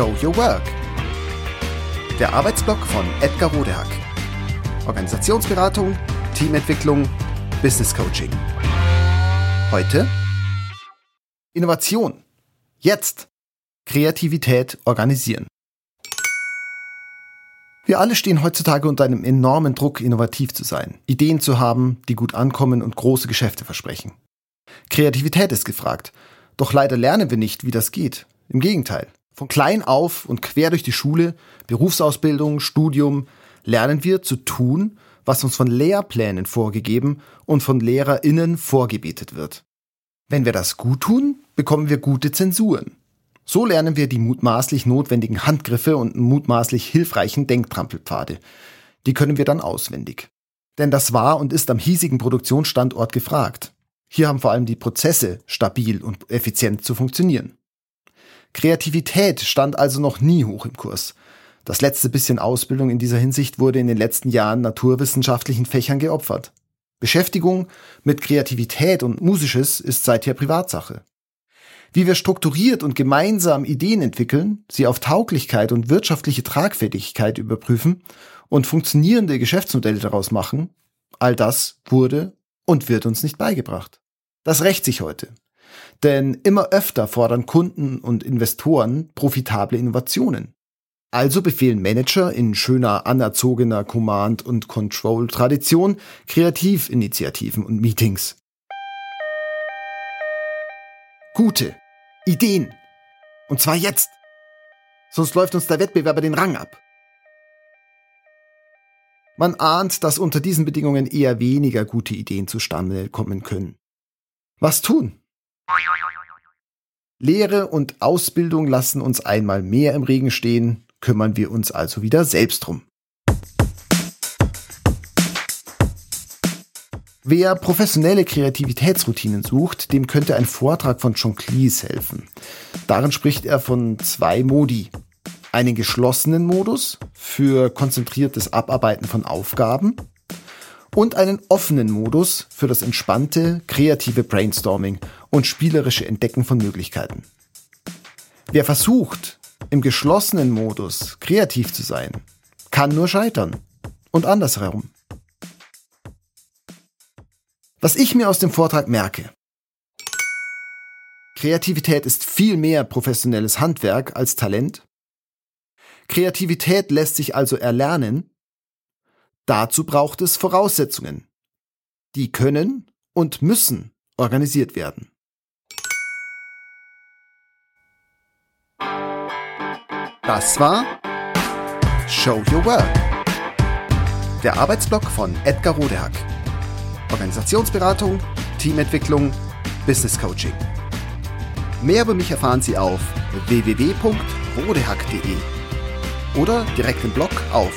Show Your Work. Der Arbeitsblock von Edgar Rodehack. Organisationsberatung, Teamentwicklung, Business Coaching. Heute Innovation. Jetzt. Kreativität organisieren. Wir alle stehen heutzutage unter einem enormen Druck, innovativ zu sein, Ideen zu haben, die gut ankommen und große Geschäfte versprechen. Kreativität ist gefragt, doch leider lernen wir nicht, wie das geht. Im Gegenteil. Von klein auf und quer durch die Schule, Berufsausbildung, Studium lernen wir zu tun, was uns von Lehrplänen vorgegeben und von LehrerInnen vorgebetet wird. Wenn wir das gut tun, bekommen wir gute Zensuren. So lernen wir die mutmaßlich notwendigen Handgriffe und mutmaßlich hilfreichen Denktrampelpfade. Die können wir dann auswendig. Denn das war und ist am hiesigen Produktionsstandort gefragt. Hier haben vor allem die Prozesse stabil und effizient zu funktionieren. Kreativität stand also noch nie hoch im Kurs. Das letzte bisschen Ausbildung in dieser Hinsicht wurde in den letzten Jahren naturwissenschaftlichen Fächern geopfert. Beschäftigung mit Kreativität und Musisches ist seither Privatsache. Wie wir strukturiert und gemeinsam Ideen entwickeln, sie auf Tauglichkeit und wirtschaftliche Tragfähigkeit überprüfen und funktionierende Geschäftsmodelle daraus machen, all das wurde und wird uns nicht beigebracht. Das rächt sich heute. Denn immer öfter fordern Kunden und Investoren profitable Innovationen. Also befehlen Manager in schöner anerzogener Command- und Control-Tradition Kreativinitiativen und Meetings. Gute Ideen. Und zwar jetzt. Sonst läuft uns der Wettbewerber den Rang ab. Man ahnt, dass unter diesen Bedingungen eher weniger gute Ideen zustande kommen können. Was tun? Lehre und Ausbildung lassen uns einmal mehr im Regen stehen, kümmern wir uns also wieder selbst drum. Wer professionelle Kreativitätsroutinen sucht, dem könnte ein Vortrag von John Cleese helfen. Darin spricht er von zwei Modi. Einen geschlossenen Modus für konzentriertes Abarbeiten von Aufgaben und einen offenen Modus für das entspannte, kreative Brainstorming und spielerische Entdecken von Möglichkeiten. Wer versucht, im geschlossenen Modus kreativ zu sein, kann nur scheitern. Und andersherum. Was ich mir aus dem Vortrag merke. Kreativität ist viel mehr professionelles Handwerk als Talent. Kreativität lässt sich also erlernen. Dazu braucht es Voraussetzungen. Die können und müssen organisiert werden. Das war Show Your Work. Der Arbeitsblock von Edgar Rodehack. Organisationsberatung, Teamentwicklung, Business Coaching. Mehr über mich erfahren Sie auf www.rodehack.de oder direkt im Blog auf